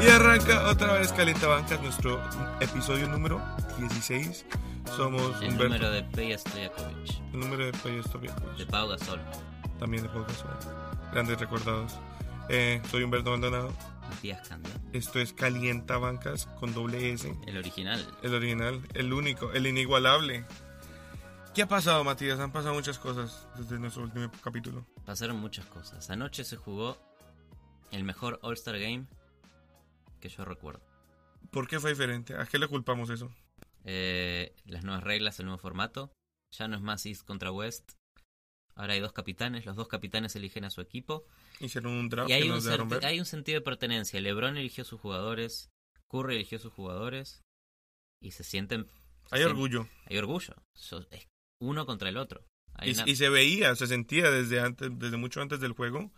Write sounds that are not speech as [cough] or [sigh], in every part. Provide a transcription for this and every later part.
Y arranca otra vez Bancas, nuestro episodio número 16. Somos El Humberto. número de Peja Stojakovic, El número de Peyo Stojakovic. de Pau Gasol, También de Pau Gasol. Grandes recordados. Eh, soy Humberto Maldonado. Matías Canda, Esto es Calienta Bancas con doble S. el original. El original, el único, el inigualable. ¿Qué ha pasado, Matías? Han pasado muchas cosas desde nuestro último capítulo. Pasaron muchas cosas. Anoche se jugó el mejor All-Star Game que yo recuerdo. ¿Por qué fue diferente? ¿A qué le culpamos eso? Eh, las nuevas reglas, el nuevo formato. Ya no es más East contra West. Ahora hay dos capitanes, los dos capitanes eligen a su equipo. Hicieron un draft Y hay que un, nos dejaron senti- ver. hay un sentido de pertenencia. LeBron eligió sus jugadores, Curry eligió sus jugadores. Y se sienten. Hay orgullo. Hay orgullo. So- es uno contra el otro. Y, una- y se veía, se sentía desde antes, desde mucho antes del juego.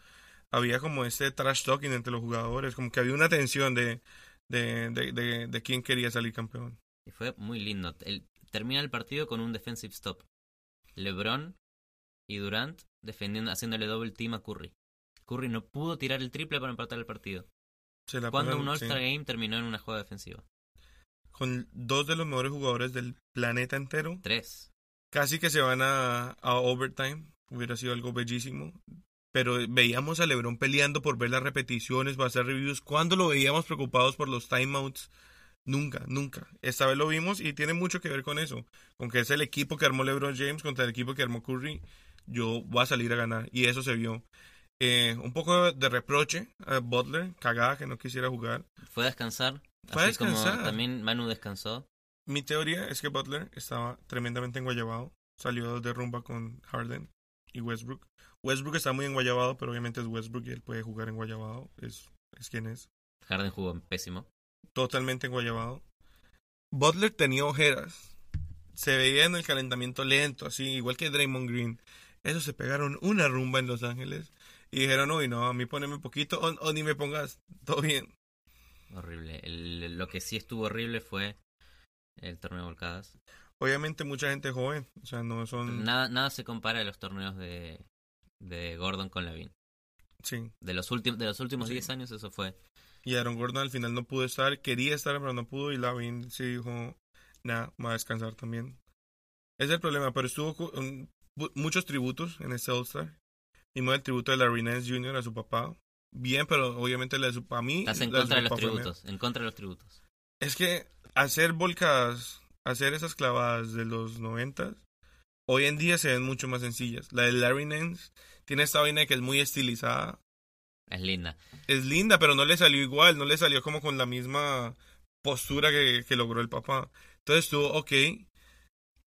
Había como este trash talking entre los jugadores, como que había una tensión de, de, de, de, de quién quería salir campeón. Y fue muy lindo. El, termina el partido con un defensive stop. LeBron y Durant defendiendo, haciéndole doble team a Curry. Curry no pudo tirar el triple para empatar el partido. Cuando un All-Star sí. Game terminó en una jugada defensiva. Con dos de los mejores jugadores del planeta entero. Tres. Casi que se van a, a overtime. Hubiera sido algo bellísimo. Pero veíamos a LeBron peleando por ver las repeticiones, para hacer reviews. ¿Cuándo lo veíamos preocupados por los timeouts? Nunca, nunca. Esta vez lo vimos y tiene mucho que ver con eso. Con que es el equipo que armó LeBron James contra el equipo que armó Curry. Yo voy a salir a ganar. Y eso se vio. Eh, un poco de reproche a Butler, cagada que no quisiera jugar. Fue a descansar. Fue a así como descansar. también Manu descansó. Mi teoría es que Butler estaba tremendamente enguayabado. Salió de rumba con Harden y Westbrook. Westbrook está muy enguayabado, pero obviamente es Westbrook y él puede jugar enguayabado. Es, es quien es. Harden jugó pésimo. Totalmente enguayabado. Butler tenía ojeras. Se veía en el calentamiento lento, así, igual que Draymond Green. Esos se pegaron una rumba en Los Ángeles. Y dijeron, uy, no, a mí poneme poquito o, o ni me pongas. Todo bien. Horrible. El- lo que sí estuvo horrible fue el torneo de volcadas. Obviamente mucha gente joven. O sea, no son... Nada, nada se compara a los torneos de, de Gordon con Lavin. Sí. De los, últimos de los últimos Sí. 10 años eso fue. Y Aaron Gordon al final no pudo estar, quería estar, pero no pudo. Y Lavin sí dijo, nada, va a descansar también. Ese es el problema, pero estuvo bu- muchos tributos en este All-Star. Vimos el tributo de Larry Nance Jr. a su papá. Bien, pero obviamente la de su a mí. Estás en contra de su los tributos. En contra de los tributos. Es que hacer volcadas, hacer esas clavadas de los noventas, hoy en día se ven mucho más sencillas. La de Larry Nance tiene esta vaina que es muy estilizada. Es linda. es linda, pero no le salió igual, no le salió como con la misma postura que, que logró el papá. Entonces estuvo ok.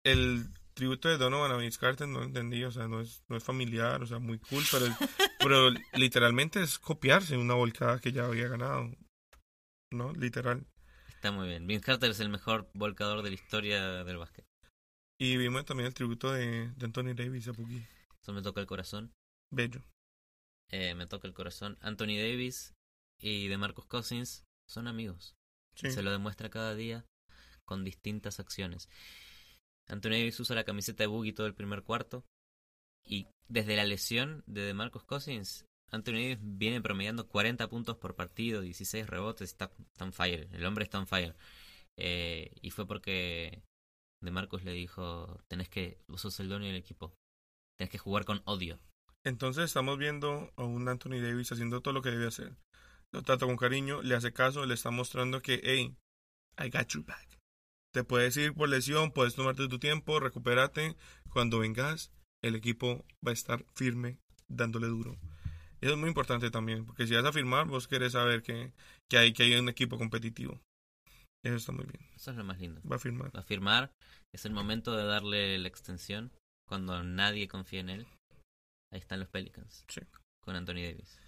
El tributo de Donovan a Vince Carter no entendí, o sea, no es, no es familiar, o sea, muy cool, pero, [laughs] pero literalmente es copiarse una volcada que ya había ganado. ¿No? Literal. Está muy bien. Vince Carter es el mejor volcador de la historia del básquet. Y vimos también el tributo de, de Anthony Davis a Pookie. Eso me toca el corazón. Bello. Eh, me toca el corazón. Anthony Davis y de Marcus Cousins son amigos. Sí. Se lo demuestra cada día con distintas acciones. Anthony Davis usa la camiseta de Boogie todo el primer cuarto. Y desde la lesión de DeMarcus Cousins, Anthony Davis viene promediando 40 puntos por partido, 16 rebotes, está, está on fire. El hombre está on fire. Eh, y fue porque DeMarcus le dijo, tenés que, vos sos el dueño del equipo. Tenés que jugar con odio. Entonces estamos viendo a un Anthony Davis haciendo todo lo que debe hacer. Lo trata con cariño, le hace caso, le está mostrando que, hey, I got your back. Te puedes ir por lesión, puedes tomarte tu tiempo, recupérate. Cuando vengas, el equipo va a estar firme, dándole duro. Eso es muy importante también, porque si vas a firmar, vos querés saber que, que, hay, que hay un equipo competitivo. Eso está muy bien. Eso es lo más lindo. Va a firmar. Va a firmar, es el momento de darle la extensión cuando nadie confía en él. Ahí están los Pelicans. Sí. Con Anthony Davis.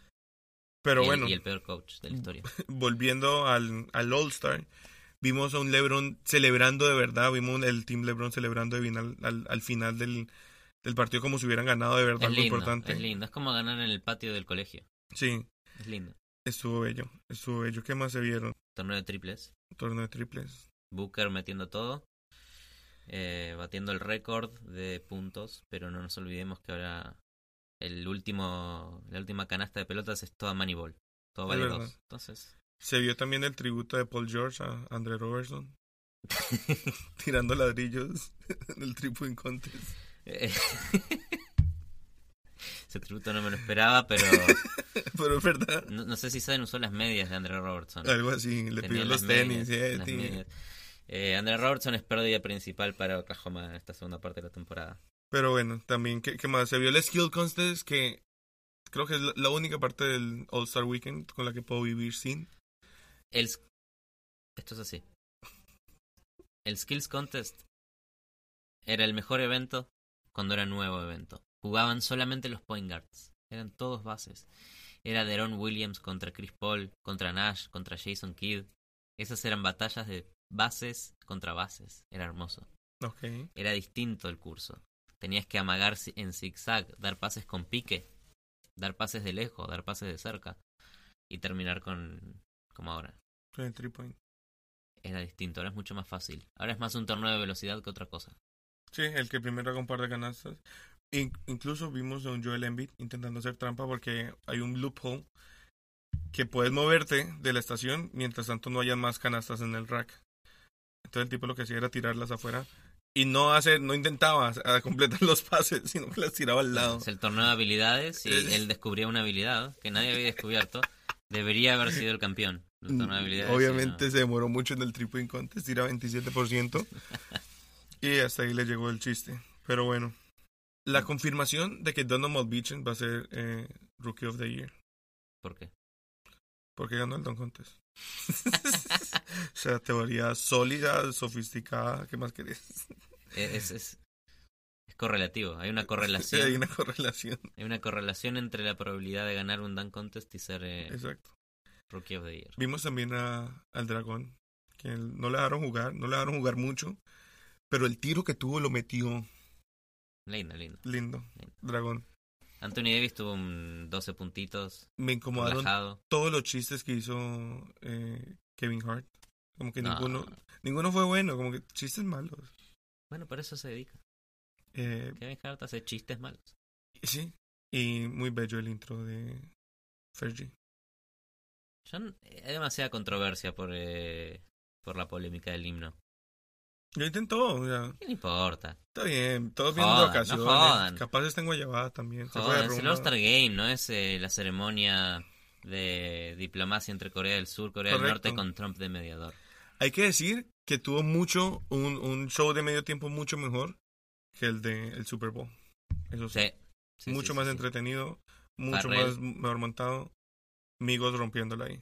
Pero y, el, bueno, y el peor coach de la [laughs] historia. volviendo al, al All-Star, vimos a un LeBron celebrando de verdad, vimos el Team LeBron celebrando de bien al, al, al final del, del partido como si hubieran ganado de verdad Es lindo, importante. es lindo. Es como ganar en el patio del colegio. Sí, Es lindo. Estuvo bello, estuvo bello. ¿Qué más se vieron? Torneo de triples. Torneo de triples. Booker metiendo todo. eh, batiendo el récord de puntos. Pero no nos olvidemos que ahora el último, la última canasta de pelotas es toda Moneyball. Todo vale dos. Entonces, Se vio también el tributo de Paul George a Andre Robertson. [laughs] tirando ladrillos [laughs] en el Three Point Contest. [laughs] ese tributo no me lo esperaba, pero Pero es verdad. no, no sé si saben usó las medias de Andre Robertson. Algo así. Le pidió los tenis. eh. Eh, Andre Robertson es pérdida principal para Oklahoma en esta segunda parte de la temporada. Pero bueno, también, ¿qué, qué más? Se vio el Skill Contest que creo que es la, la única parte del All-Star Weekend con la que puedo vivir sin. El, esto es así. El Skills Contest era el mejor evento cuando era nuevo evento. Jugaban solamente los point guards. Eran todos bases. Era Deron Williams contra Chris Paul, contra Nash, contra Jason Kidd. Esas eran batallas de bases contra bases. Era hermoso. Ok. Era distinto el curso. Tenías que amagar en zigzag, dar pases con pique, dar pases de lejos, dar pases de cerca y terminar con como ahora. El three point. Era distinto, ahora es mucho más fácil. Ahora es más un torneo de velocidad que otra cosa. Sí, el que primero haga un par de canastas. In- incluso vimos a un Joel Embiid intentando hacer trampa porque hay un loophole que puedes moverte de la estación mientras tanto no hayan más canastas en el rack. Entonces el tipo lo que hacía era tirarlas afuera y no hace, no intentaba a completar [laughs] los pases, sino que las tiraba al lado. Es el torneo de habilidades y él descubría una habilidad que nadie había descubierto. Debería haber sido el campeón Obviamente se demoró mucho en el triple contest, tira 27%. [laughs] y hasta ahí le llegó el chiste. Pero bueno, la confirmación de que Donovan Beechen va a ser eh, Rookie of the Year. ¿Por qué? Porque ganó el Don Contest. [laughs] o sea, teoría sólida, sofisticada, ¿qué más querés? Es, es, es correlativo. Hay una correlación. Hay una correlación. Hay una correlación entre la probabilidad de ganar un dunk contest y ser eh, Exacto. Rookie of the Year. Vimos también a, al dragón, que no le dejaron jugar, no le dejaron jugar mucho, pero el tiro que tuvo lo metió Lindo, lindo. lindo. Dragón. Anthony Davis tuvo un 12 puntitos, Me incomodaron relajado. todos los chistes que hizo eh, Kevin Hart. Como que No. ninguno ninguno fue bueno, como que chistes malos. Bueno, por eso se dedica. Eh, Kevin Hart hace chistes malos. sí, y muy bello el intro de Fergie. Yo hay demasiada controversia por, eh, por la polémica del himno. Lo intentó, o sea, ¿Qué le importa? está bien, todos de Jodan, no jodan. Capaz está en también. Joder, es el. All-Star Game, no es eh, la ceremonia de diplomacia entre Corea del Sur, Corea del Correcto. Norte con Trump de mediador. Hay que decir que tuvo mucho, un, un show de medio tiempo mucho mejor que el de el Super Bowl. Eso sí. Sí. Sí, mucho sí, más entretenido, mucho Farrell. más mejor montado. Migos rompiéndola ahí.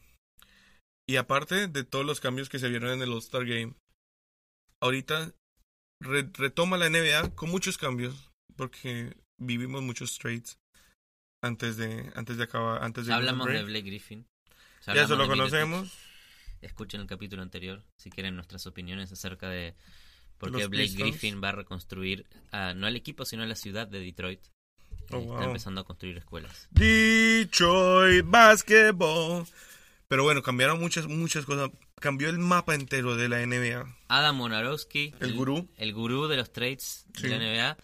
Y aparte de todos los cambios que se vieron en el All-Star Game, ahorita re- retoma la NBA con muchos cambios, porque vivimos muchos trades antes de antes de acabar antes de hablamos de. Blake Griffin. Ya eso lo conocemos. Escuchen el capítulo anterior si quieren nuestras opiniones acerca de por qué Blake Pistons. Griffin va a reconstruir a- no al equipo sino a la ciudad de Detroit. Oh, Está wow. empezando a construir escuelas. Detroit Basketball. Pero bueno, cambiaron muchas, muchas cosas. Cambió el mapa entero de la NBA. Adam Wonarowski, El gurú. el gurú de los trades Sí. de la NBA,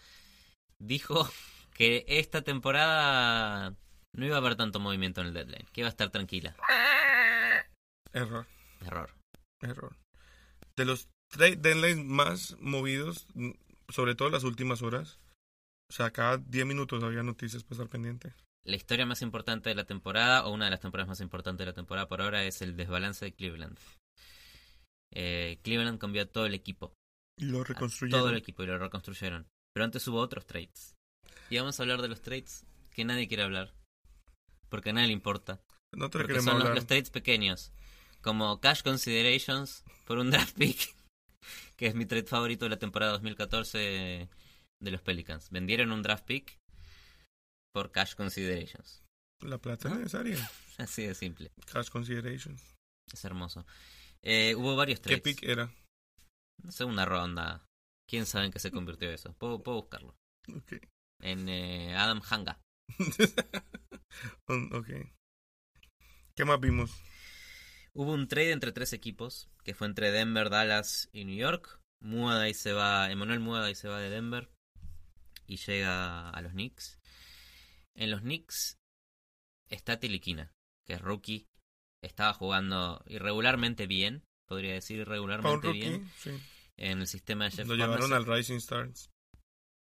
dijo que esta temporada no iba a haber tanto movimiento en el deadline, que iba a estar tranquila. Error, Error. error. De los trade deadlines más movidos, mm, sobre todo las últimas horas. O sea, cada 10 minutos había noticias para estar pendiente. La historia más importante de la temporada, o una de las temporadas más importantes de la temporada por ahora, es el desbalance de Cleveland. Eh, Cleveland cambió a todo el equipo. Y lo a reconstruyeron. todo el equipo y lo reconstruyeron. Pero antes hubo otros trades. Y vamos a hablar de los trades que nadie quiere hablar. Porque a nadie le importa. No te Porque son los, los trades pequeños. Como cash considerations por un draft pick. [laughs] Que es mi trade favorito de la temporada 2014 de los Pelicans. Vendieron un draft pick por cash considerations. La plata es necesaria. [laughs] Así de simple. Cash consideration. Es hermoso. Eh, hubo varios ¿Qué trades. pick era? Segunda ronda. ¿Quién sabe en qué se convirtió eso? Puedo, puedo buscarlo. En eh, Adam Hanga. [laughs] Ok. ¿Qué más vimos? Hubo un trade entre tres equipos, que fue entre Denver, Dallas y New York. Muada y se va, Emanuel Muada y se va de Denver y llega a los Knicks. En los Knicks está Tiliquina, que es rookie. Estaba jugando irregularmente bien, podría decir irregularmente rookie, bien, sí. en el sistema de Jeff Lo llevaron al Rising Stars.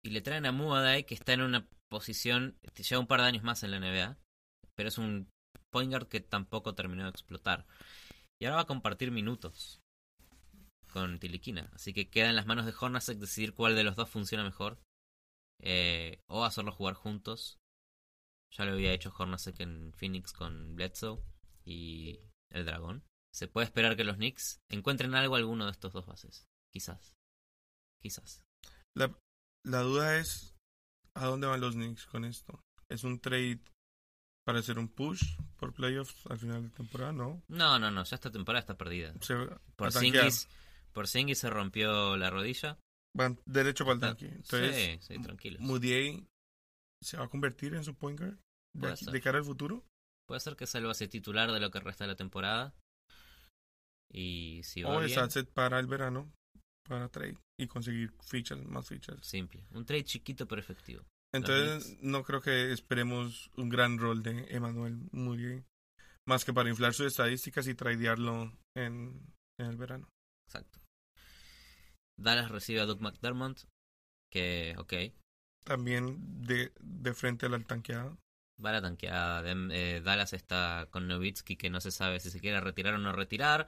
Y le traen a Muadai, que está en una posición, lleva un par de años más en la NBA, pero es un point guard que tampoco terminó de explotar. Y ahora va a compartir minutos con Tiliquina. Así que queda en las manos de Hornacek decidir cuál de los dos funciona mejor. Eh, o hacerlos jugar juntos. Ya lo había hecho Hornacek en Phoenix con Bledsoe y el Dragón. Se puede esperar que los Knicks encuentren algo a alguno de estos dos bases. Quizás. Quizás. La, la duda es, ¿a dónde van los Knicks con esto? ¿Es un trade para hacer un push por playoffs al final de temporada? No. No, no, no, ya esta temporada está perdida. Se, Por a tanquear. Porzingis se rompió la rodilla. Van derecho para el tanque. Entonces, sí, sí, tranquilos. Se va a convertir en su point guard de, aquí- de cara al futuro. Puede ser que sea el base titular de lo que resta de la temporada. Y si va O es bien, asset para el verano, para trade y conseguir fichas, más fichas. simple. Un trade chiquito pero efectivo. Entonces, no creo que esperemos un gran rol de Emmanuel Moutier. Más que para inflar sus estadísticas y tradearlo en, en el verano. Exacto. Dallas recibe a Doug McDermott. Que, ok, También de, de frente a la tanqueada. va la tanqueada. Eh, Dallas está con Novitsky que no se sabe si se quiere retirar o no retirar.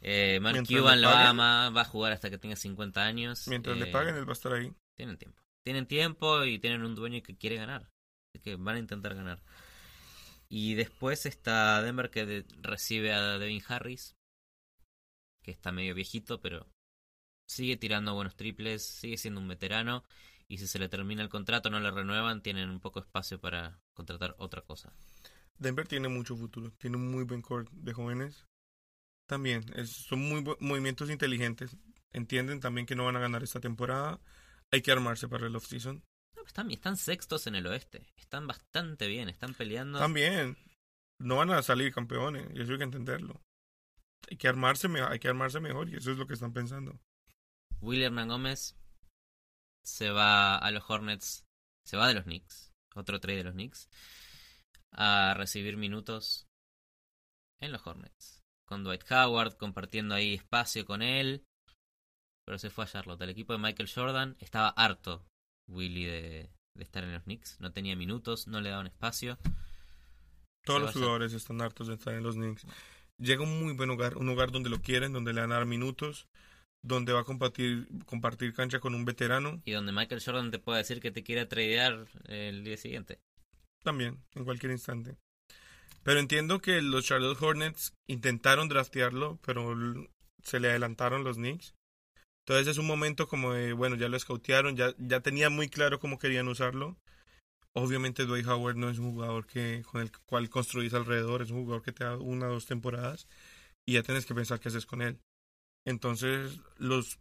Eh, Mark Mientras Cuban lo paguen. ama, va a jugar hasta que tenga 50 años. Mientras le Eh, paguen, él va a estar ahí. Tienen tiempo. Tienen tiempo y tienen un dueño que quiere ganar. Así que van a intentar ganar. Y después está Denver que de- recibe a Devin Harris. Que está medio viejito, pero sigue tirando buenos triples. Sigue siendo un veterano. Y si se le termina el contrato, no le renuevan, tienen un poco espacio para contratar otra cosa. Denver tiene mucho futuro. Tiene un muy buen core de jóvenes. También es- son muy movimientos inteligentes. Entienden también que no van a ganar esta temporada. Hay que armarse para el off-season. No, están, están sextos en el oeste. Están bastante bien. Están peleando. También no van a salir campeones. Y eso hay que entenderlo. Hay que armarse, hay que armarse mejor y eso es lo que están pensando. William Hernán Gómez se va a los Hornets, se va de los Knicks, otro trade de los Knicks, a recibir minutos en los Hornets. Con Dwight Howard compartiendo ahí espacio con él, pero se fue a Charlotte. El equipo de Michael Jordan estaba harto, Willy, de, de estar en los Knicks. No tenía minutos, no le daban espacio. Todos Se los jugadores están hartos de estar en los Knicks. Llega un muy buen hogar, un hogar donde lo quieren, donde le van a dar minutos, donde va a compartir, compartir cancha con un veterano. Y donde Michael Jordan te puede decir que te quiere tradear el día siguiente. También, en cualquier instante. Pero entiendo que los Charlotte Hornets intentaron draftearlo, pero se le adelantaron los Knicks. Entonces es un momento como de, bueno, ya lo escautearon, ya, ya tenía muy claro cómo querían usarlo. Obviamente Dwight Howard no es un jugador que con el cual construís alrededor, es un jugador que te da una o dos temporadas y ya tienes que pensar qué haces con él. Entonces los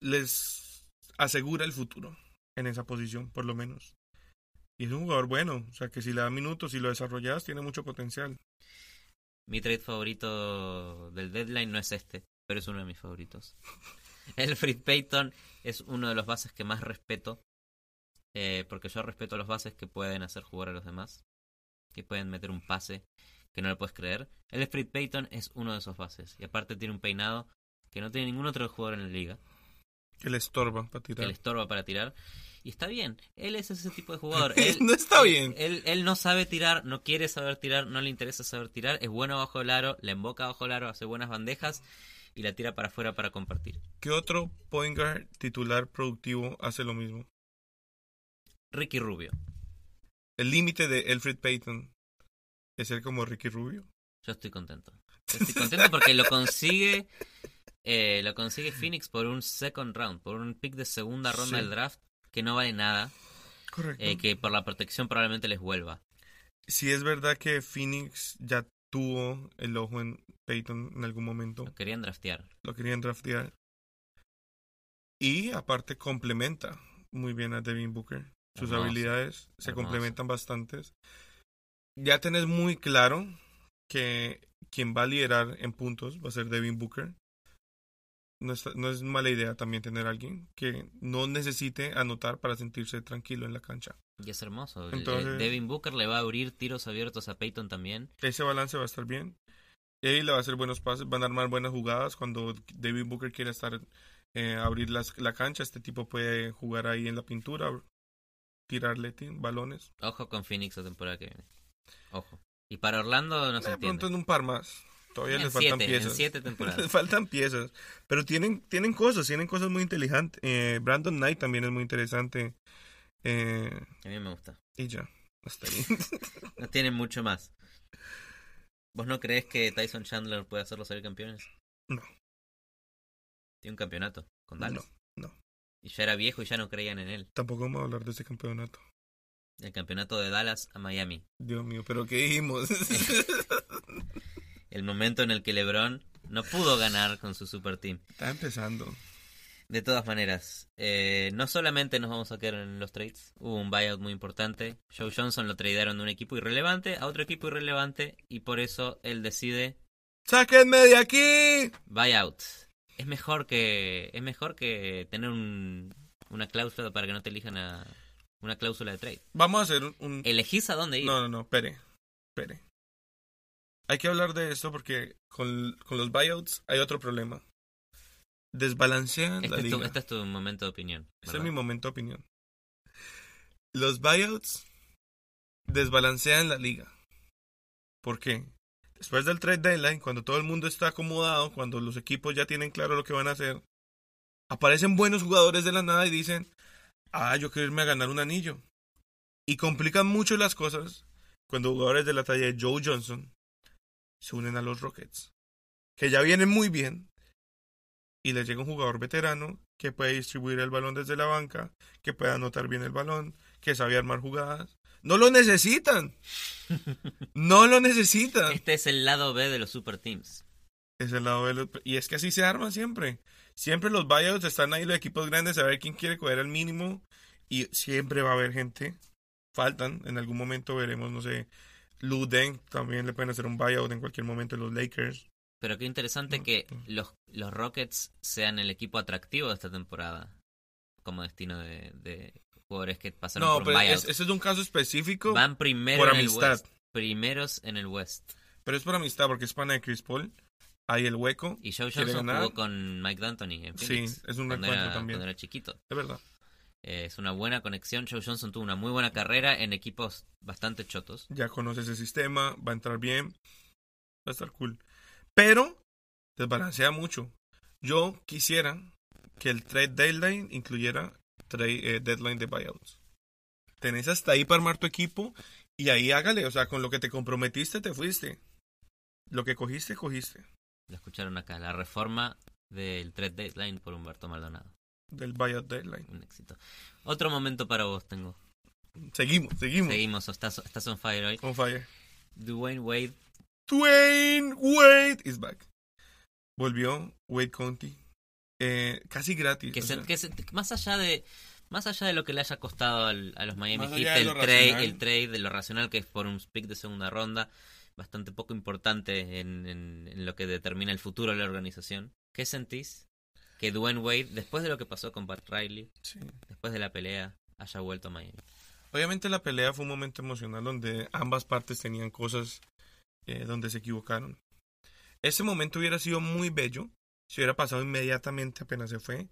les asegura el futuro en esa posición, por lo menos. Y es un jugador bueno, o sea que si le da minutos y lo desarrollas, tiene mucho potencial. Mi trade favorito del deadline no es este, pero es uno de mis favoritos. [laughs] Elfrid Payton es uno de los bases que más respeto, eh, porque yo respeto a los bases que pueden hacer jugar a los demás, que pueden meter un pase que no le puedes creer. Elfrid Payton es uno de esos bases, y aparte tiene un peinado que no tiene ningún otro jugador en la liga, Que le estorba para que tirar. le estorba para tirar. Y está bien, él es ese tipo de jugador. [laughs] Él, no está bien. él, él no sabe tirar, no quiere saber tirar, no le interesa saber tirar, es bueno bajo el aro, la emboca bajo el aro, hace buenas bandejas y la tira para afuera para compartir. ¿Qué otro point guard titular productivo hace lo mismo? Ricky Rubio. El límite de Elfrid Payton es ser como Ricky Rubio. Yo estoy contento. Estoy contento porque lo consigue eh, lo consigue Phoenix por un second round, por un pick de segunda ronda Sí. del draft que no vale nada, Correcto. eh, que por la protección probablemente les vuelva. Si es verdad que Phoenix ya tuvo el ojo en Payton en algún momento, Lo querían draftear. lo querían draftear. Y aparte complementa muy bien a Devin Booker. Sus Hermoso, habilidades se hermoso. complementan bastantes. Ya tenés muy claro que quien va a liderar en puntos va a ser Devin Booker. No es, no es mala idea también tener a alguien que no necesite anotar para sentirse tranquilo en la cancha. Y es hermoso. El Entonces- Devin Booker le va a abrir tiros abiertos a Peyton también. Ese balance va a estar bien. Y le va a hacer buenos pases, van a armar buenas jugadas. Cuando Devin Booker quiera estar, eh, abrir las, la cancha, este tipo puede jugar ahí en la pintura, tirarle ti- balones. Ojo con Phoenix la temporada que viene. Ojo. Y para Orlando no se de entiende. pronto en un par más. Todavía En les faltan siete, en piezas. siete temporadas. [laughs] les faltan piezas. Pero tienen, tienen cosas, tienen cosas muy inteligentes. Eh, Brandon Knight también es muy interesante. Eh, A mí me gusta. y ya, hasta ahí. [laughs] No tienen mucho más. ¿Vos no crees que Tyson Chandler puede hacerlos salir campeones? No. Tiene un campeonato con Dallas. No, no. Y ya era viejo y ya no creían en él. Tampoco vamos a hablar de ese campeonato. El campeonato de Dallas a Miami. Dios mío, pero ¿qué dijimos? [laughs] El momento en el que LeBron no pudo ganar con su super team. Está empezando. De todas maneras, eh, no solamente nos vamos a quedar en los trades, hubo un buyout muy importante. Joe Johnson lo tradearon de un equipo irrelevante a otro equipo irrelevante y por eso él decide ¡Sáquenme de aquí! buyout. Es mejor que es mejor que tener un, una cláusula para que no te elijan a una cláusula de trade. Vamos a hacer un... un- Elegís a dónde ir. No, no, no, espere. Espere. Hay que hablar de esto porque con, con los buyouts hay otro problema. Desbalancean la este, es tu, liga. este es tu momento de opinión. Es mi momento de opinión. Los buyouts desbalancean la liga. ¿Por qué? Después del trade deadline, cuando todo el mundo está acomodado, cuando los equipos ya tienen claro lo que van a hacer, aparecen buenos jugadores de la nada y dicen, ah, yo quiero irme a ganar un anillo. Y complican mucho las cosas cuando jugadores de la talla de Joe Johnson se unen a los Rockets, que ya vienen muy bien, y les llega un jugador veterano que puede distribuir el balón desde la banca, que puede anotar bien el balón, que sabe armar jugadas. No lo necesitan. [laughs] No lo necesitan. Este es el lado B de los super teams. Es el lado de los- Y es que así se arma siempre. Siempre los buyouts están ahí los equipos grandes a ver quién quiere coger el mínimo. Y siempre va a haber gente. Faltan. En algún momento veremos, no sé. Lou Deng también le pueden hacer un buyout en cualquier momento en los Lakers. Pero qué interesante No, que no. los, los Rockets sean el equipo atractivo de esta temporada. Como destino de, de jugadores que pasaron No, por un pero buyout. es- ese es un caso específico. Van primero por en amistad. el West. Primeros en el West. Pero es por amistad, porque es pana de Chris Paul. Hay el hueco. Y Joe ¿Quiere Johnson jugó con Mike D'Antoni en Sí, Phoenix. es un era, también. cuando era chiquito. Es verdad. Eh, es una buena conexión. Joe Johnson tuvo una muy buena carrera en equipos bastante chotos. Ya conoce ese sistema. Va a entrar bien. Va a estar cool. Pero desbalancea mucho. Yo quisiera que el trade deadline incluyera trade, eh, deadline de buyouts. Tenés hasta ahí para armar tu equipo y ahí hágale. O sea, con lo que te comprometiste, te fuiste. Lo que cogiste, cogiste. Lo escucharon acá. La reforma del trade deadline por Humberto Maldonado. Del buyout deadline. Un éxito. Otro momento para vos tengo. Seguimos, seguimos. Seguimos. Estás, estás on fire hoy. On fire. Dwayne Wade Dwayne Wade is back. Volvió Wade Conti. Eh, casi gratis. que, se- que se- más allá de más allá de lo que le haya costado al- a los Miami Heat el trade racional. el trade de lo racional que es por un pick de segunda ronda bastante poco importante en, en- en lo que determina el futuro de la organización ¿qué sentís? Que Dwayne Wade después de lo que pasó con Pat Riley sí. después de la pelea haya vuelto a Miami Obviamente la pelea fue un momento emocional donde ambas partes tenían cosas eh, donde se equivocaron. Ese momento hubiera sido muy bello si hubiera pasado inmediatamente apenas se fue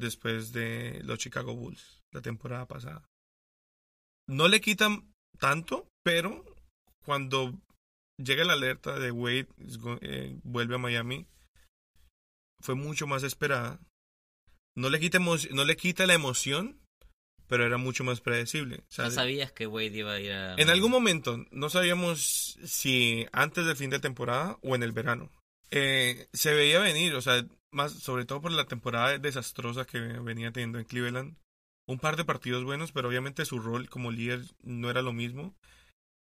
después de los Chicago Bulls la temporada pasada. No le quitan tanto, pero cuando llega la alerta de Wade eh, vuelve a Miami fue mucho más esperada. No le quita no le quita la emoción, pero era mucho más predecible. ¿ya sabías que Wade iba a ir a en algún momento, no sabíamos si antes del fin de temporada o en el verano. Eh, se veía venir, o sea, más sobre todo por la temporada desastrosa que venía teniendo en Cleveland. Un par de partidos buenos, pero obviamente su rol como líder no era lo mismo.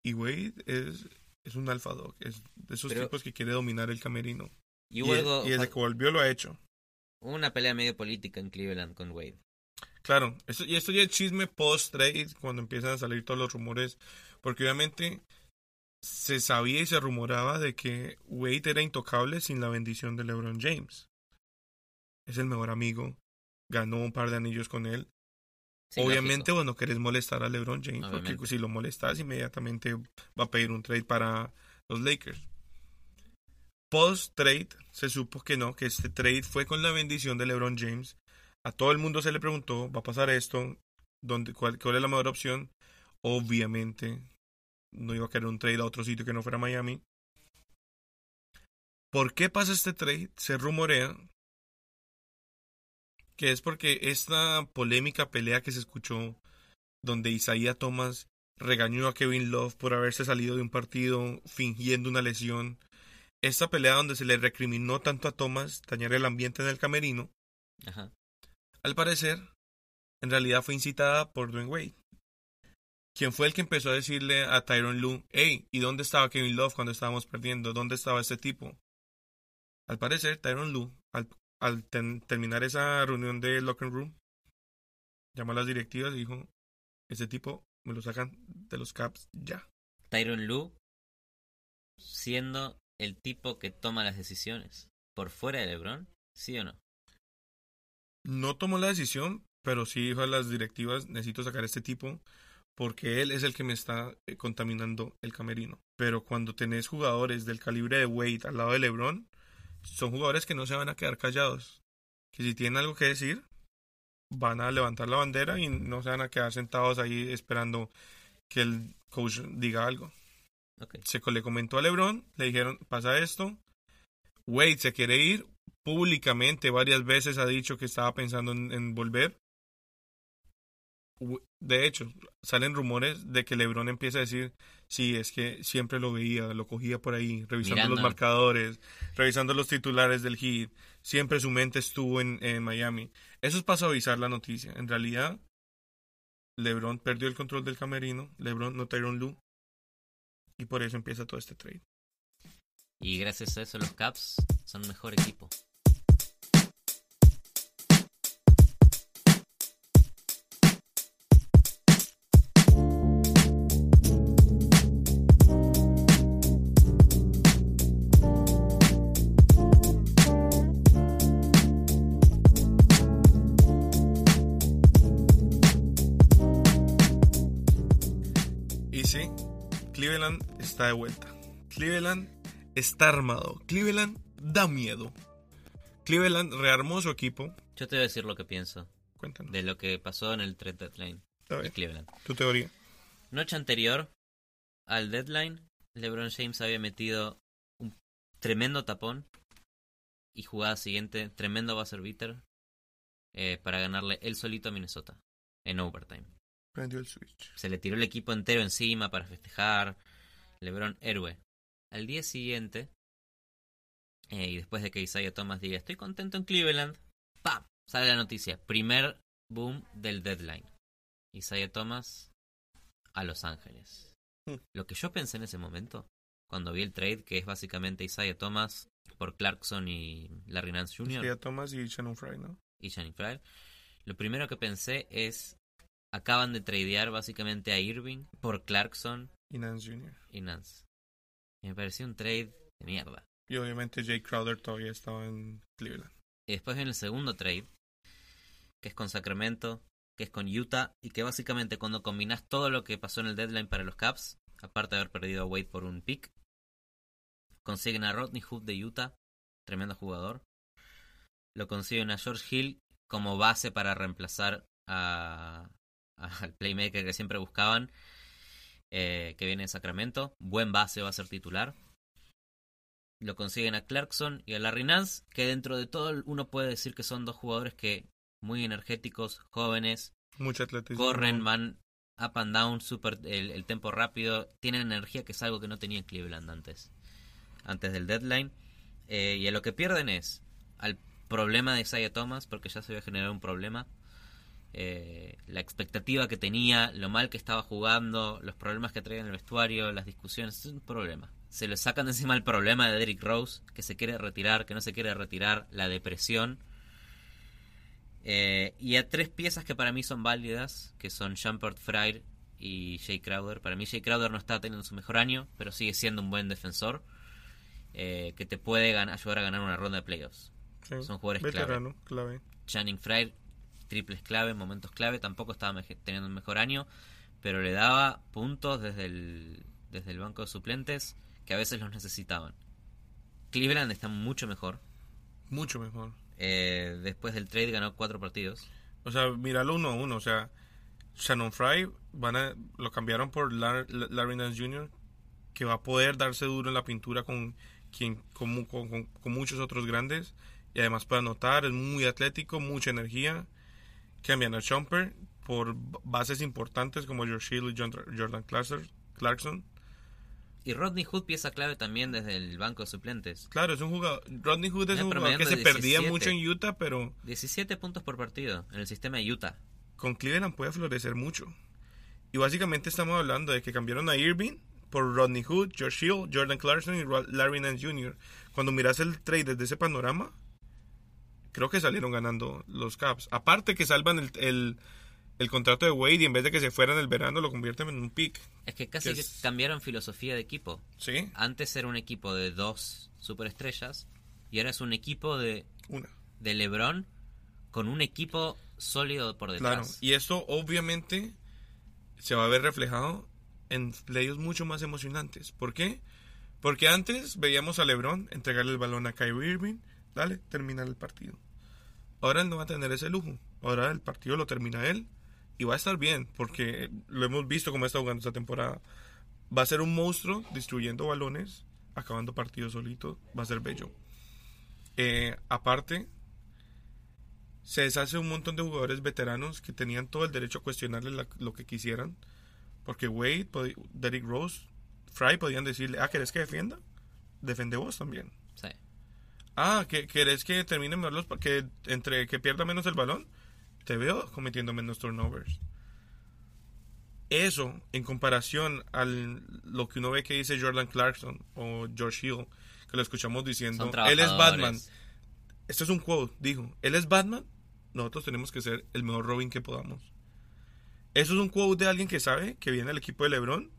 Y Wade es, es un alfa dog, es de esos Pero- tipos que quiere dominar el camerino. Y Y, hubo algo- y desde que volvió lo ha hecho. hubo una pelea medio política en Cleveland con Wade Claro, esto, y esto ya es chisme post-trade, cuando empiezan a salir todos los rumores, porque obviamente se sabía y se rumoraba de que Wade era intocable sin la bendición de LeBron James. Es el mejor amigo, ganó un par de anillos con él. Sí, Obviamente, bueno, querés molestar a LeBron James, Obviamente. porque si lo molestas, inmediatamente va a pedir un trade para los Lakers. Post trade, se supo que no, que este trade fue con la bendición de LeBron James. A todo el mundo se le preguntó, ¿va a pasar esto? ¿Dónde, cuál, ¿Cuál es la mejor opción? Obviamente, no iba a querer un trade a otro sitio que no fuera Miami. ¿Por qué pasa este trade? Se rumorea que es porque esta polémica pelea que se escuchó donde Isaiah Thomas regañó a Kevin Love por haberse salido de un partido fingiendo una lesión. Esta pelea donde se le recriminó tanto a Thomas dañar el ambiente en el camerino, Ajá. al parecer, en realidad fue incitada por Dwayne Wade, quien fue el que empezó a decirle a Tyron Lue, hey, ¿y dónde estaba Kevin Love cuando estábamos perdiendo? ¿Dónde estaba este tipo? Al parecer, Tyron Lue, al, al ten- terminar esa reunión de locker room, llamó a las directivas y dijo, ese tipo me lo sacan de los caps ya. Tyron Lue siendo el tipo que toma las decisiones por fuera de LeBron, ¿sí o no? No tomó la decisión, pero sí dijo a las directivas, necesito sacar a este tipo porque él es el que me está eh, contaminando el camerino. Pero cuando tenés jugadores del calibre de Wade al lado de LeBron, son jugadores que no se van a quedar callados. Que si tienen algo que decir, van a levantar la bandera y no se van a quedar sentados ahí esperando que el coach diga algo. Se le comentó a LeBron, le dijeron, pasa esto. Wade se quiere ir. Públicamente varias veces ha dicho que estaba pensando en, en volver. De hecho, salen rumores de que LeBron empieza a decir, sí, es que siempre lo veía, lo cogía por ahí, revisando los marcadores, revisando los titulares del Heat. Siempre su mente estuvo en, en Miami. Eso es para suavizar la noticia. En realidad, LeBron perdió el control del camerino. LeBron no Tyron Lue. Y por eso empieza todo este trade. Y gracias a eso los Caps son mejor equipo. Cleveland está de vuelta. Cleveland está armado. Cleveland da miedo. Cleveland rearmó su equipo. Yo te voy a decir lo que pienso Cuéntanos. de lo que pasó en el trade deadline de Cleveland. tu teoría. Noche anterior al deadline, LeBron James había metido un tremendo tapón y jugada siguiente, tremendo buzzer beater eh, para ganarle él solito a Minnesota en overtime. Prendió el switch. Se le tiró el equipo entero encima para festejar. LeBron héroe. Al día siguiente, eh, y después de que Isaiah Thomas diga estoy contento en Cleveland, ¡pam! Sale la noticia. Primer boom del deadline. Isaiah Thomas a Los Ángeles. Hmm. Lo que yo pensé en ese momento, cuando vi el trade, que es básicamente Isaiah Thomas por Clarkson y Larry Nance Jr. Isaiah Thomas y Shannon Fry, ¿no? y Channing Frye, lo primero que pensé es acaban de tradear básicamente a Irving por Clarkson Y Nance Jr. y Nance. Me pareció un trade de mierda. Y obviamente Jay Crowder todavía estaba en Cleveland. Y después viene el segundo trade, que es con Sacramento, que es con Utah, y que básicamente cuando combinas todo lo que pasó en el deadline para los Caps, aparte de haber perdido a Wade por un pick, consiguen a Rodney Hood de Utah, tremendo jugador. Lo consiguen a George Hill como base para reemplazar a, a- al playmaker que siempre buscaban, eh, que viene de Sacramento. Buen base va a ser titular. Lo consiguen a Clarkson y a Larry Nance, que dentro de todo uno puede decir que son dos jugadores que muy energéticos, jóvenes, Mucho atletismo. corren, van up and down, super, el, el tempo rápido, tienen energía que es algo que no tenía en Cleveland antes, antes del deadline. Eh, y a lo que pierden es al problema de Isaiah Thomas, porque ya se había generado un problema. eh, la expectativa que tenía, lo mal que estaba jugando, los problemas que traía en el vestuario, las discusiones, es un problema. Se le sacan de encima el problema de Derrick Rose, que se quiere retirar, que no se quiere retirar, la depresión. Eh, y a tres piezas que para mí son válidas, que son Shumpert Fryer y Jay Crowder. Para mí Jay Crowder no está teniendo su mejor año, pero sigue siendo un buen defensor eh, que te puede ayudar a ganar una ronda de playoffs. Sí. Son jugadores Veterano, clave. Channing Frye, triples clave, momentos clave, tampoco estaba teniendo un mejor año, pero le daba puntos desde el, desde el banco de suplentes que a veces los necesitaban. Cleveland está mucho mejor. Mucho mejor. Eh, después del trade ganó cuatro partidos. O sea, míralo uno a uno. O sea, Shannon Fry van a, lo cambiaron por Lar- Larry Nance Jr., que va a poder darse duro en la pintura con, quien, con- con- con muchos otros grandes. Y además puede anotar, es muy atlético, mucha energía. Cambian a Chomper por bases importantes como George Hill y Jordan Clarkson-. Y Rodney Hood, pieza clave también desde el banco de suplentes. Claro, es un jugador. Rodney Hood es un jugador que se perdía 17. mucho en Utah, pero 17 puntos por partido en el sistema de Utah. con Cleveland puede florecer mucho. Y básicamente estamos hablando de que cambiaron a Irving por Rodney Hood, George Hill, Jordan Clarkson y Larry Nance Jr. Cuando miras el trade desde ese panorama, creo que salieron ganando los Caps. Aparte que salvan el, el, el contrato de Wade y en vez de que se fuera en el verano lo convierten en un pick. Es que casi Que cambiaron filosofía de equipo. ¿Sí? Antes era un equipo de dos superestrellas y ahora es un equipo de, Una. de LeBron con un equipo sólido por Claro. detrás. Y esto obviamente se va a ver reflejado en playoffs mucho más emocionantes. ¿Por qué? Porque antes veíamos a LeBron entregarle el balón a Kyrie Irving, dale, terminar el partido. Ahora él no va a tener ese lujo. Ahora el partido lo termina él y va a estar bien, porque lo hemos visto cómo está jugando esta temporada. Va a ser un monstruo destruyendo balones, acabando partidos solito, va a ser bello. Eh, aparte, se deshace un montón de jugadores veteranos que tenían todo el derecho a cuestionarle lo que quisieran. Porque Wade, Derrick Rose, Fry podían decirle, ah, ¿querés que defienda? Defende vos también. Ah, ¿que- ¿querés que termine mejor los que entre que pierda menos el balón? Te veo cometiendo menos turnovers. Eso, en comparación a lo que uno ve que dice Jordan Clarkson o George Hill, que lo escuchamos diciendo, él es Batman. Esto es un quote, dijo, él es Batman, nosotros tenemos que ser el mejor Robin que podamos. Eso es un quote de alguien que sabe que viene al equipo de LeBron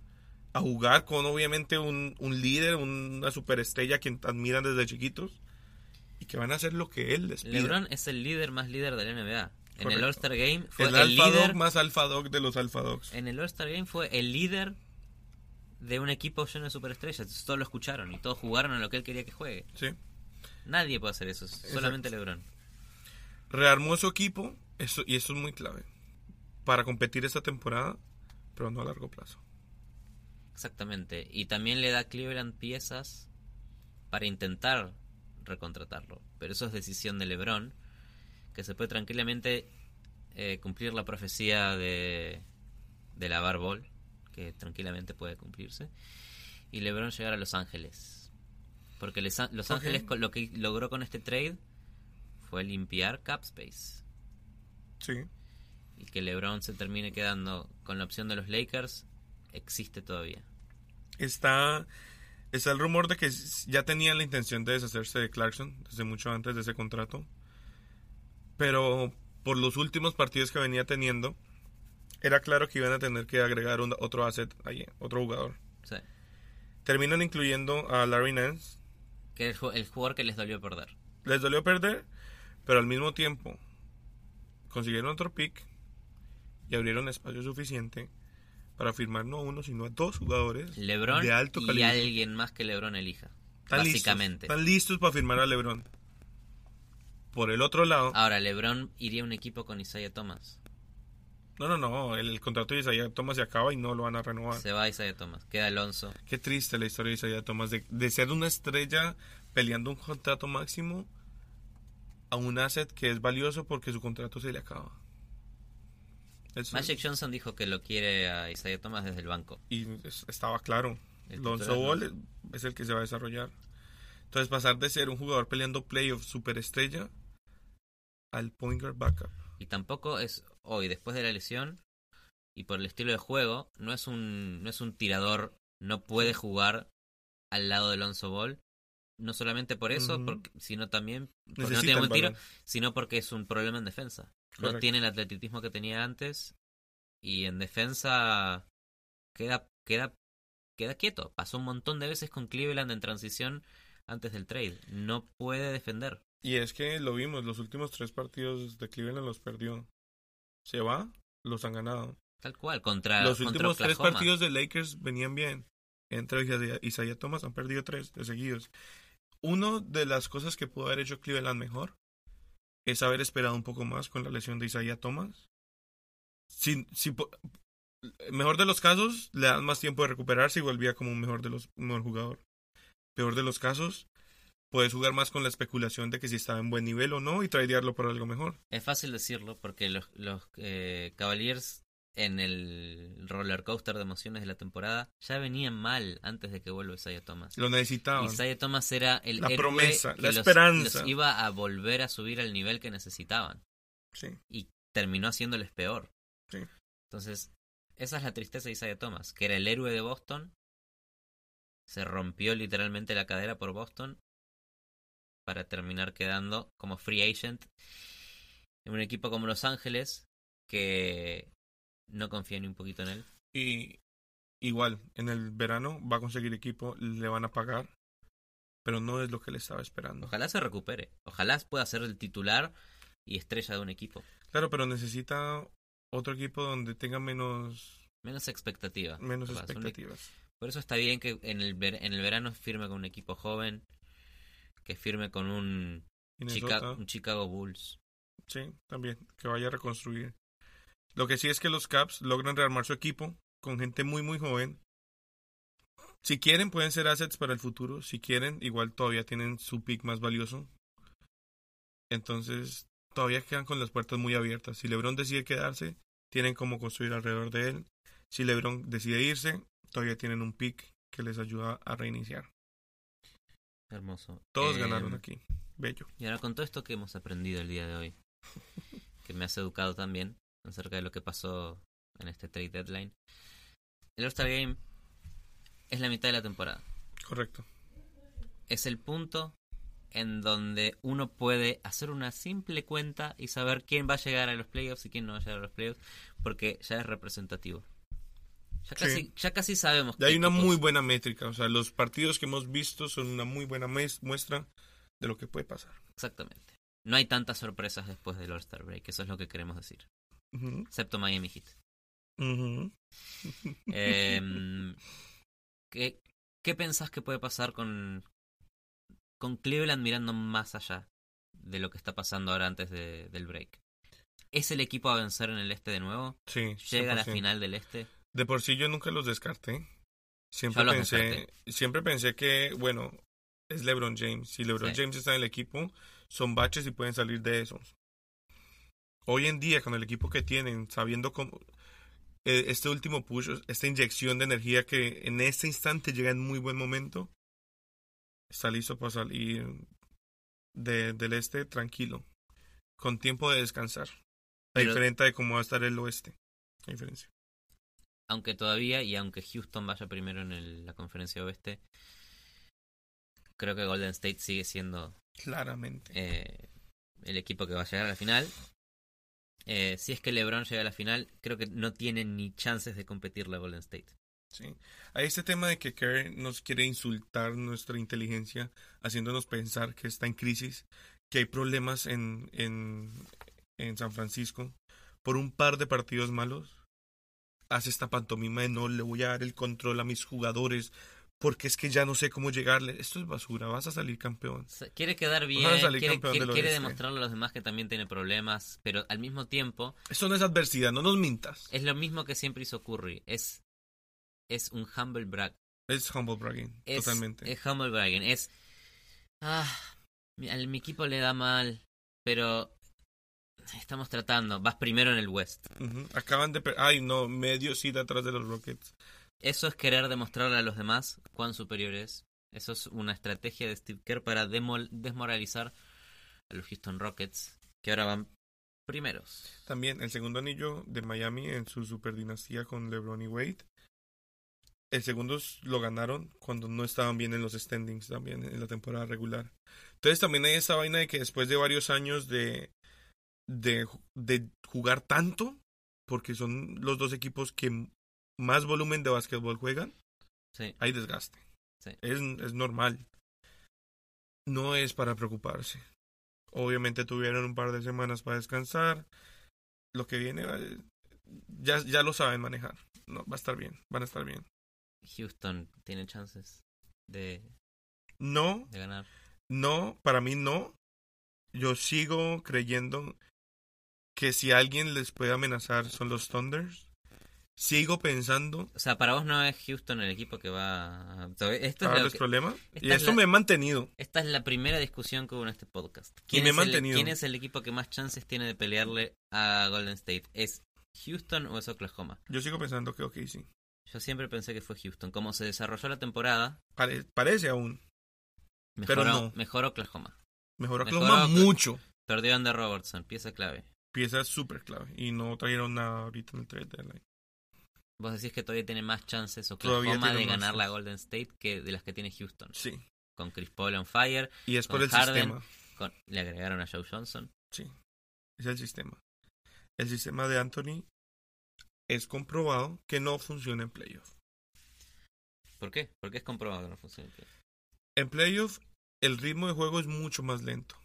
a jugar con obviamente un, un líder, una superestrella a quien admiran desde chiquitos que van a hacer lo que él les. LeBron es el líder más líder de la NBA. En el. All-Star Game fue el, el, líder. dog más alfa dog de los alfa dogs. En el All-Star Game fue el líder de un equipo lleno de superestrellas. Todos lo escucharon y todos jugaron a lo que él quería que juegue. Sí. Nadie puede hacer eso, solamente LeBron. Rearmó su equipo eso, y eso es muy clave para competir esta temporada, pero no a largo plazo. Exactamente. Y también le da a Cleveland piezas para intentar recontratarlo. Pero eso es decisión de LeBron, que se puede tranquilamente eh, cumplir la profecía de, de la Ball, que tranquilamente puede cumplirse. Y LeBron llegar a Los Ángeles. Porque Les- Los. Ángeles lo que logró con este trade fue limpiar cap space. Sí. Y que LeBron se termine quedando con la opción de los Lakers existe todavía. Está, está el rumor de que ya tenían la intención de deshacerse de Clarkson desde mucho antes de ese contrato. Pero por los últimos partidos que venía teniendo, era claro que iban a tener que agregar un- otro asset ahí, otro jugador. Sea, Terminan incluyendo a Larry Nance. que es el el jugador que les dolió perder. Les dolió perder, pero al mismo tiempo consiguieron otro pick y abrieron espacio suficiente para firmar no a uno, sino a dos jugadores LeBron de alto y calibre. alguien más que LeBron elija. Están básicamente. Listos, están listos para firmar a LeBron. Por el otro lado, Ahora, LeBron iría a un equipo con Isaiah Thomas. no, no, no, el, el contrato de Isaiah Thomas se acaba y no lo van a renovar. Se va Isaiah Thomas. Queda Alonso. Qué triste la historia de Isaiah Thomas, de, de ser una estrella peleando un contrato máximo a un asset que es valioso porque su contrato se le acaba. Eso- Magic Johnson dijo que lo quiere a Isaiah Thomas desde el banco. y es- estaba claro. Lonzo Ball es el que se va a desarrollar. Entonces pasar de ser un jugador peleando playoff superestrella al point guard backup. Y tampoco es hoy, después de la lesión, y por el estilo de juego, no es un, no es un tirador, no puede jugar al lado de Alonso Ball. No solamente por eso, porque, sino también porque no tiene buen tiro, sino porque es un problema en defensa. No tiene el atletismo que tenía antes y en defensa queda, queda, queda quieto. Pasó un montón de veces con Cleveland en transición antes del trade. No puede defender. Y es que lo vimos, los últimos tres partidos de Cleveland los perdió. Se va, los han ganado. Tal cual, contra Los contra últimos tres partidos de Lakers venían bien. Entre Isaiah- Isaiah Thomas han perdido tres de seguidos. Una de las cosas que pudo haber hecho Cleveland mejor es haber esperado un poco más con la lesión de Isaiah Thomas. Si, mejor de los casos, le dan más tiempo de recuperarse y volvía como un mejor de los mejor jugador. Peor de los casos, puedes jugar más con la especulación de que si estaba en buen nivel o no y tradearlo por algo mejor. Es fácil decirlo porque los, los eh, Cavaliers en el roller coaster de emociones de la temporada ya venían mal antes de que vuelva Isaiah Thomas. Lo necesitaban. Isaiah Thomas era el La promesa, que la los- esperanza. los iba a volver a subir al nivel que necesitaban Sí. y terminó haciéndoles peor. Sí. Entonces, esa es la tristeza de Isaiah Thomas, que era el héroe de Boston, se rompió literalmente la cadera por Boston para terminar quedando como free agent en un equipo como Los Ángeles que no confía ni un poquito en él. Y igual, en el verano va a conseguir equipo, le van a pagar, pero no es lo que le estaba esperando. Ojalá se recupere, ojalá pueda ser el titular y estrella de un equipo. Claro, pero necesita otro equipo donde tenga menos, Menos expectativa. menos capaz. Expectativas. Por eso está bien que en el, ver- en el verano firme con un equipo joven, que firme con un, Chica- un Chicago Bulls. sí, también, que vaya a reconstruir. Lo que sí es que los Caps logran rearmar su equipo con gente muy, muy joven. Si quieren, pueden ser assets para el futuro. Si quieren, igual todavía tienen su pick más valioso. Entonces, todavía quedan con las puertas muy abiertas. Si LeBron decide quedarse, tienen cómo construir alrededor de él. Si LeBron decide irse, todavía tienen un pick que les ayuda a reiniciar. Hermoso. Todos Eh, ganaron aquí. Bello. Y ahora con todo esto que hemos aprendido el día de hoy, [laughs] que me has educado también acerca de lo que pasó en este trade deadline, el All-Star Game es la mitad de la temporada. Correcto. Es el punto en donde uno puede hacer una simple cuenta y saber quién va a llegar a los playoffs y quién no va a llegar a los playoffs, porque ya es representativo. Ya Sí. casi, ya casi sabemos. Y hay una muy buena métrica. O sea, los partidos que hemos visto son una muy buena muestra de lo que puede pasar. Exactamente. No hay tantas sorpresas después del All-Star Break, eso es lo que queremos decir. Excepto Miami Heat. Em, [laughs] ¿qué, ¿Qué pensás que puede pasar con, con Cleveland mirando más allá de lo que está pasando ahora antes de- del break? ¿Es el equipo a vencer en el este de nuevo? Sí. ¿Llega a la 100%. final del este? De por sí yo nunca los descarté. Siempre los pensé, descarté. siempre pensé que, bueno, es LeBron James. Si LeBron Sí. James está en el equipo, son baches y pueden salir de esos. Hoy en día, con el equipo que tienen, sabiendo cómo eh, este último push, esta inyección de energía que en este instante llega en muy buen momento, está listo para salir de- del este tranquilo, con tiempo de descansar. A diferente de cómo va a estar el oeste. La diferencia. Aunque todavía, y aunque Houston vaya primero en el- la conferencia oeste, creo que Golden State sigue siendo Claramente. eh, el equipo que va a llegar a la final. Eh, si es que LeBron llega a la final, creo que no tiene ni chances de competir la Golden State. Sí. Hay este tema de que Kerr nos quiere insultar nuestra inteligencia, haciéndonos pensar que está en crisis, que hay problemas en, en, en San Francisco por un par de partidos malos. Hace esta pantomima de no le voy a dar el control a mis jugadores porque es que ya no sé cómo llegarle. Esto es basura, vas a salir campeón. Quiere quedar bien, Vas a salir quiere, campeón quiere- del quiere demostrarle a los demás que también tiene problemas, pero al mismo tiempo Esto no es adversidad, no nos mintas. es lo mismo que siempre hizo Curry. Es, es un humble brag. Es humble bragging, Es, totalmente. es humble bragging. Es. Ah, mi, al- mi equipo le da mal, pero. Estamos tratando. Vas primero en el West. Acaban de... Ay, no, medio sí de atrás de los Rockets. Eso es querer demostrarle a los demás cuán superior es. Eso es una estrategia de Steve Kerr para desmoralizar a los Houston Rockets, que ahora van primeros. También el segundo anillo de Miami en su superdinastía con LeBron y Wade. El segundo lo ganaron cuando no estaban bien en los standings también en la temporada regular. Entonces también hay esa vaina de que después de varios años de, de, ju- de jugar tanto, porque son los dos equipos que más volumen de básquetbol juegan, Sí. hay desgaste. Sí. Es, es normal. No es para preocuparse. Obviamente tuvieron un par de semanas para descansar. Lo que viene, eh, ya, ya lo saben manejar. No, va a estar bien, van a estar bien. Houston tiene chances de, No, de ganar. no, para mí no. Yo sigo creyendo que si alguien les puede amenazar son los Thunders. Sigo pensando O sea, para vos no es Houston el equipo que va... a- Esto es a lo darles que- problemas. esta Y es esto la- me he mantenido. Esta es la primera discusión que hubo en este podcast. Y ¿Quién, me es, mantenido. El, quién es el equipo que más chances tiene de pelearle a Golden State? ¿Es Houston o es Oklahoma? Yo sigo pensando que ok, sí. Yo siempre pensé que fue Houston. Como se desarrolló la temporada, Pare- parece aún. Pero mejoró, no. mejor Oklahoma. Mejor Mejoró Oklahoma mucho. Perdió a Ander Robertson, pieza clave. Pieza súper clave. Y no trajeron nada ahorita en el trade deadline. Vos decís que todavía tiene más chances Oklahoma de ganar la. Golden State que de las que tiene Houston. Sí. Con Chris Paul on fire, Y es por el Harden. sistema. con... le agregaron a Joe Johnson. Sí. Es el sistema. El sistema de Anthony es comprobado que no funciona en playoff. ¿Por qué? Porque es comprobado que no funciona. En playoff, el ritmo de juego es mucho más lento.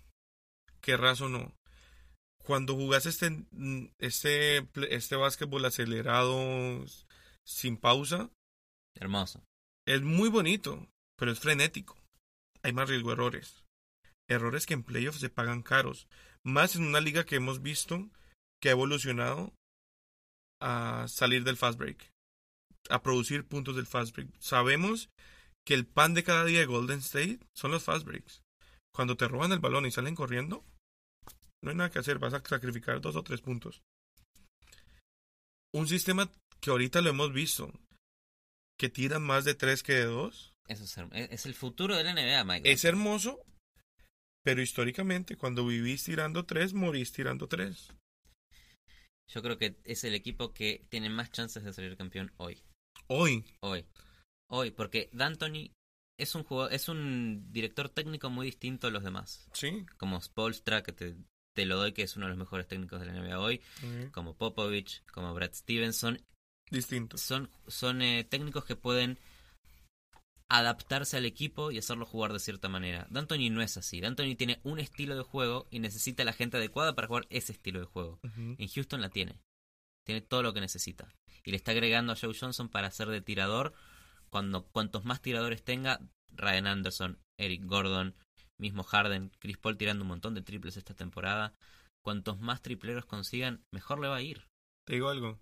Querrás o no. Cuando jugás este, este, este básquetbol acelerado, sin pausa, Hermoso. es muy bonito, pero es frenético. Hay más riesgo de errores. Errores que en playoffs se pagan caros. Más en una liga que hemos visto que ha evolucionado a salir del fast break. A producir puntos del fast break. Sabemos que el pan de cada día de Golden State son los fast breaks. Cuando te roban el balón y salen corriendo, no hay nada que hacer. Vas a sacrificar dos o tres puntos. Un sistema que ahorita lo hemos visto, que tiran más de tres que de dos, Eso es, el futuro de la NBA, Mike. es hermoso, pero históricamente cuando vivís tirando tres, morís tirando tres. Yo creo que es el equipo que tiene más chances de salir campeón hoy. Hoy, Hoy. Hoy, porque D'Antoni es un jugador, es un director técnico muy distinto a los demás. sí, Como Spolstra, que te, te lo doy que es uno de los mejores técnicos de la NBA hoy. Como Popovich, como Brad Stevenson. distinto. Son, son eh, técnicos que pueden adaptarse al equipo y hacerlo jugar de cierta manera. D'Antoni no es así. D'Antoni tiene un estilo de juego y necesita la gente adecuada para jugar ese estilo de juego. En Houston la tiene. Tiene todo lo que necesita. Y le está agregando a Joe Johnson para ser de tirador. Cuando cuantos más tiradores tenga, Ryan Anderson, Eric Gordon, mismo Harden, Chris Paul tirando un montón de triples esta temporada. Cuantos más tripleros consigan, mejor le va a ir. Te digo algo.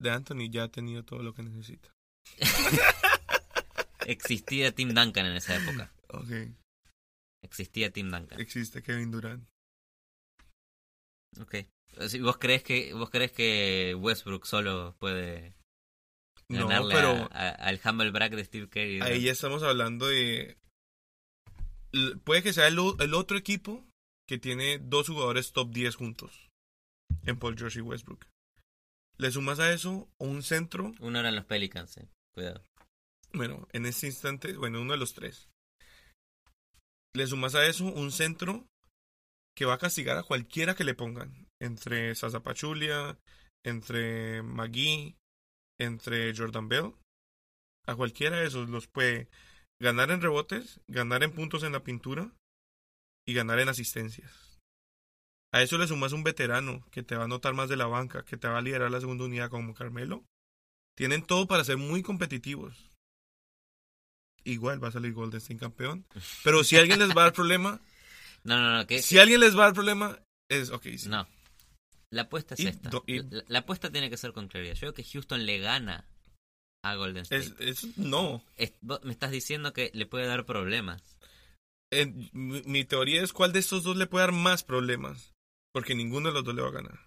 De Anthony ya ha tenido todo lo que necesita. [laughs] Existía Tim Duncan en esa época. Ok, Existía Tim Duncan. existe Kevin Durant. Ok. ¿Vos crees que vos crees que Westbrook solo puede No, ganarle pero a- a- al humble brag de Steve Kerr? ahí ya estamos hablando de... Puede que sea el, otro equipo que tiene dos jugadores top 10 juntos. En Paul George y Westbrook. Le sumas a eso un centro Uno eran los Pelicans, eh. Cuidado. Bueno, en este instante, bueno, uno de los tres. Le sumas a eso un centro que va a castigar a cualquiera que le pongan. Entre Sasa Pachulia, entre McGee, entre Jordan Bell. A cualquiera de esos los puede ganar en rebotes, ganar en puntos en la pintura y ganar en asistencias. A eso le sumas un veterano que te va a notar más de la banca, que te va a liderar la segunda unidad como Carmelo. Tienen todo para ser muy competitivos. Igual va a salir Golden State campeón. Pero si alguien les va a dar problema, [laughs] No, no, no. Que, si alguien les va a dar problema, es ok. sí. No. La apuesta es Y esta. do- y- La, la apuesta tiene que ser con claridad. Yo creo que Houston le gana a Golden State. Es, es- no. Es- me estás diciendo que le puede dar problemas. Mi, mi teoría es cuál de estos dos le puede dar más problemas. Porque ninguno de los dos le va a ganar.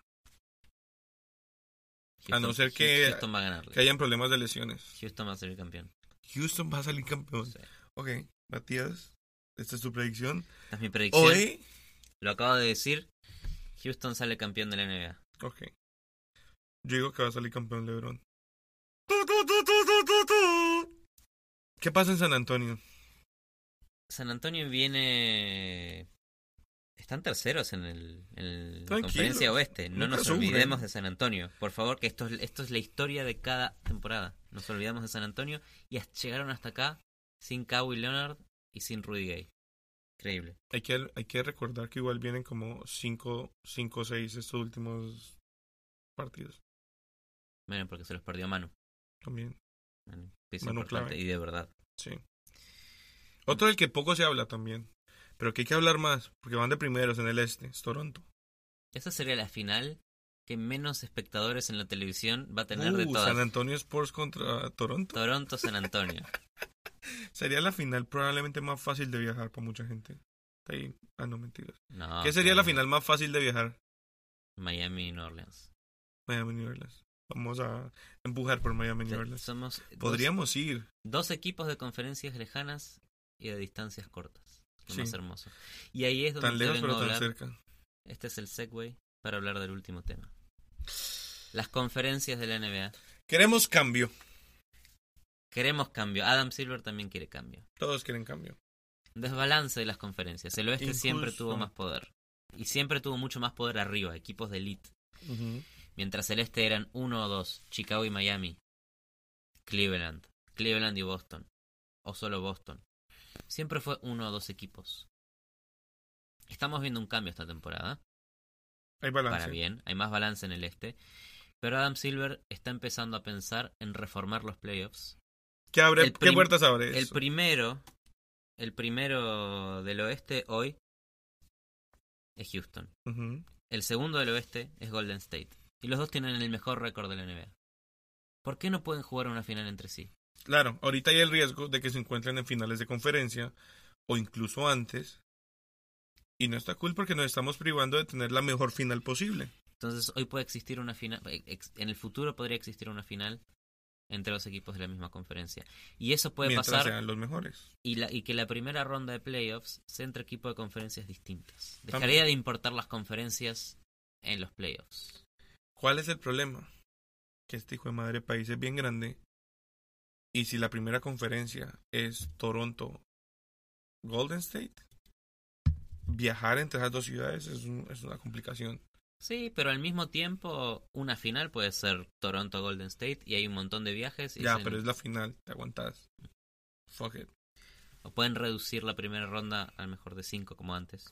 A no ser que- va a. Que hayan problemas de lesiones. Houston va a el campeón. Houston va a salir campeón. Sí. Ok, Matías, esta es tu predicción. Esta es mi predicción. Hoy, Lo acabo de decir. Houston sale campeón de la NBA. ok. Yo digo que va a salir campeón LeBron. Tu. [laughs] ¿Qué pasa en San Antonio? San Antonio viene. Están terceros en, el, en la conferencia oeste. No nos olvidemos de San Antonio. Por favor, que esto, es- esto es la historia de cada temporada. Nos olvidamos de San Antonio y llegaron hasta acá sin Kawhi Leonard y sin Rudy Gay. Increíble. Hay que, hay que recordar que igual vienen como 5 o 6 estos últimos partidos. Bueno, porque se los perdió Manu. También, Pieza Manu clave. y de verdad. sí. Otro del que poco se habla también. Pero que hay que hablar más, porque van de primeros en el este, es Toronto. Esa sería la final que menos espectadores en la televisión va a tener de Uh, todas. San Antonio Sports contra Toronto. Toronto, San Antonio. [laughs] Sería la final probablemente más fácil de viajar para mucha gente. Está ahí. Ah, no, mentiras. No, ¿Qué sería la final más fácil de viajar? Miami y New Orleans. Miami, New Orleans. Vamos a empujar por Miami, New Orleans. Somos dos- Podríamos ir. dos equipos de conferencias lejanas y de distancias cortas. Lo Sí. más hermoso. Y ahí es donde Tan lejos, pero tan hablar. cerca. Este es el segue para hablar del último tema. Las conferencias de la NBA. Queremos cambio. Queremos cambio. Adam Silver también quiere cambio. Todos quieren cambio. Desbalance de las conferencias. El oeste siempre tuvo más poder. Y siempre tuvo mucho más poder arriba, equipos de elite. Mientras el este eran uno o dos, Chicago y Miami. Cleveland. Cleveland y Boston. O solo Boston. Siempre fue uno o dos equipos. Estamos viendo un cambio esta temporada. Hay balance. Para bien, hay más balance en el este. Pero Adam Silver está empezando a pensar en reformar los playoffs. ¿Qué, abre, ¿qué puertas abre El primero, el primero del oeste hoy es Houston. El segundo del oeste es Golden State. Y los dos tienen el mejor récord de la NBA. ¿Por qué no pueden jugar una final entre sí? Claro, ahorita hay el riesgo de que se encuentren en finales de conferencia o incluso antes. Y no está cool porque nos estamos privando de tener la mejor final posible. Entonces hoy puede existir una final, ex- en el futuro podría existir una final entre los equipos de la misma conferencia. Y eso puede mientras pasar sean los mejores. y, la, y que la primera ronda de playoffs sea entre equipos de conferencias distintas. También. Dejaría de importar las conferencias en los playoffs. ¿Cuál es el problema? Que este hijo de madre país es bien grande. Y si la primera conferencia es Toronto, Golden State, viajar entre esas dos ciudades es, un- es una complicación. Sí, pero al mismo tiempo una final puede ser Toronto Golden State y hay un montón de viajes. y Ya, pero es la final, te aguantas. Fuck it. O pueden reducir la primera ronda al mejor de cinco como antes.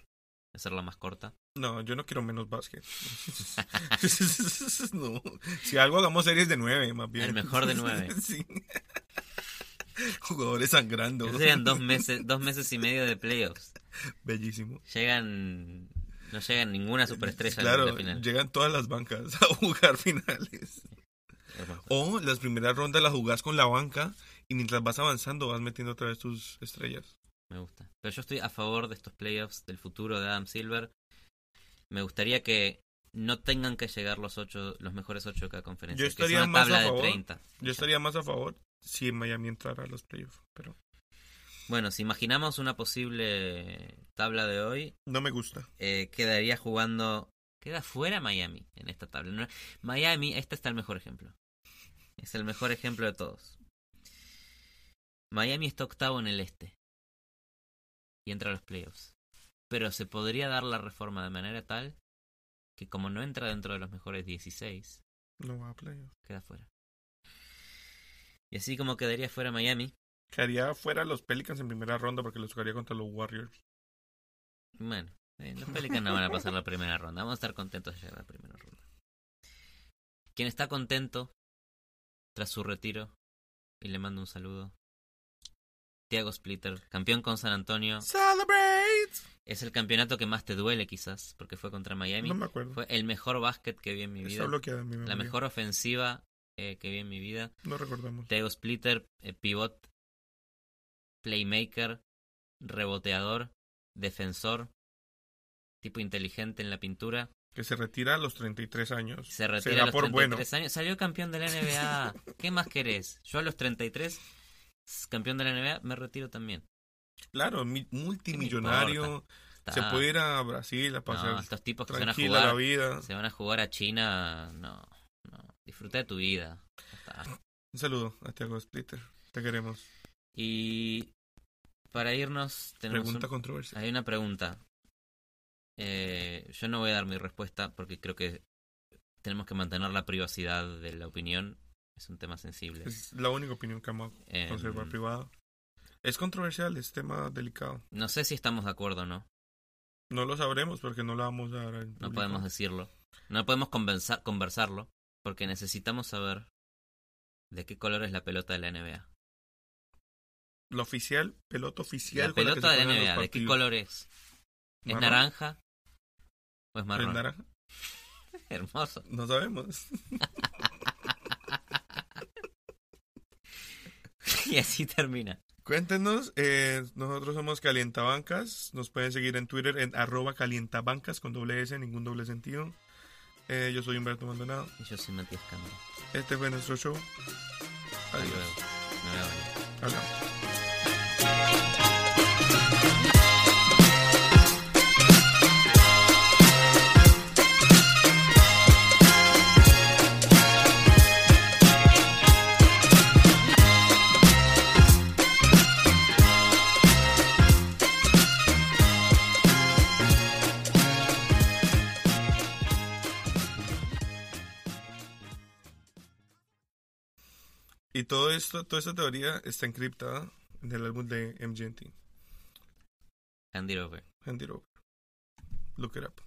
Hacerla más corta. No, yo no quiero menos básquet. [laughs] no. Si algo hagamos series de nueve, más bien. El mejor de nueve. [laughs] sí. Jugadores sangrando. Esos serían dos meses, dos meses y medio de playoffs. Bellísimo. Llegan, no llegan ninguna superestrella Claro, la final. llegan todas las bancas a jugar finales. O las primeras rondas las jugás con la banca y mientras vas avanzando vas metiendo otra vez tus estrellas. Me gusta. Pero yo estoy a favor de estos playoffs del futuro de Adam Silver. Me gustaría que no tengan que llegar los ocho, los mejores ocho de cada conferencia. Yo que estaría una más tabla a de favor. 30. Yo estaría más a favor si Miami entrara a los playoffs, pero Bueno, si imaginamos una posible tabla de hoy, no me gusta. eh, quedaría jugando. Queda fuera Miami en esta tabla. Miami, este está el mejor ejemplo. Es el mejor ejemplo de todos. Miami está octavo en el este. Y entra a los playoffs. Pero se podría dar la reforma de manera tal que como no entra dentro de los mejores 16, No va a playoffs. queda fuera. Y así como quedaría fuera Miami, Quedaría fuera los Pelicans en primera ronda porque los jugaría contra los Warriors. bueno, eh, los Pelicans no van a pasar la primera ronda. Vamos a estar contentos de llegar a la primera ronda. Quien está contento tras su retiro, y le mando un saludo, Thiago Splitter, campeón con San Antonio. ¡Celebrate! Es el campeonato que más te duele quizás, porque fue contra Miami. No me acuerdo. Fue el mejor básquet que vi en mi Está vida. bloqueada en mi La memoria. mejor ofensiva eh, que vi en mi vida. No recordamos. Thiago Splitter, eh, pivot, playmaker, reboteador, defensor, tipo inteligente en la pintura. Que se retira a los 33 años. Se retira a los por 33 bueno. años. Salió campeón de la NBA. [laughs] ¿Qué más querés? Yo a los 33, s- campeón de la NBA, me retiro también. Claro, mi- ¿Qué me multimillonario. Se puede ir a Brasil a pasar No, estos tipos que se van a tranquila la jugar, vida. se van a jugar a China, no, no. Disfruta de tu vida. Está. Un saludo a Thiago Splitter. Te queremos. Y para irnos, tenemos Pregunta un- hay una pregunta. Eh, yo no voy a dar mi respuesta porque creo que tenemos que mantener la privacidad de la opinión. Es un tema sensible. Es la única opinión que vamos a Em, conservar privada. Es controversial, es tema delicado. no sé si estamos de acuerdo o no. No lo sabremos porque no lo vamos a dar No podemos decirlo. No podemos convenza- conversarlo porque necesitamos saber de qué color es la pelota de la NBA. La oficial, pelota oficial. La pelota se de la NBA, ¿de qué color es? ¿Es ¿Marrón? naranja o es ¿Es marrón? naranja? [laughs] Hermoso. No sabemos. [laughs] [laughs] y así termina. Cuéntenos, eh, nosotros somos Calientabancas, nos pueden seguir en Twitter en arroba calientabancas con doble S, ningún doble sentido. Eh, yo soy Humberto Maldonado, Y yo soy Matías Cámara. este fue nuestro show. Hasta Adiós. luego. Me voy a bañar. Hablamos. Y todo esto, toda esta teoría está encriptada en el álbum de MGMT. Hand it over. Hand it over. Look it up.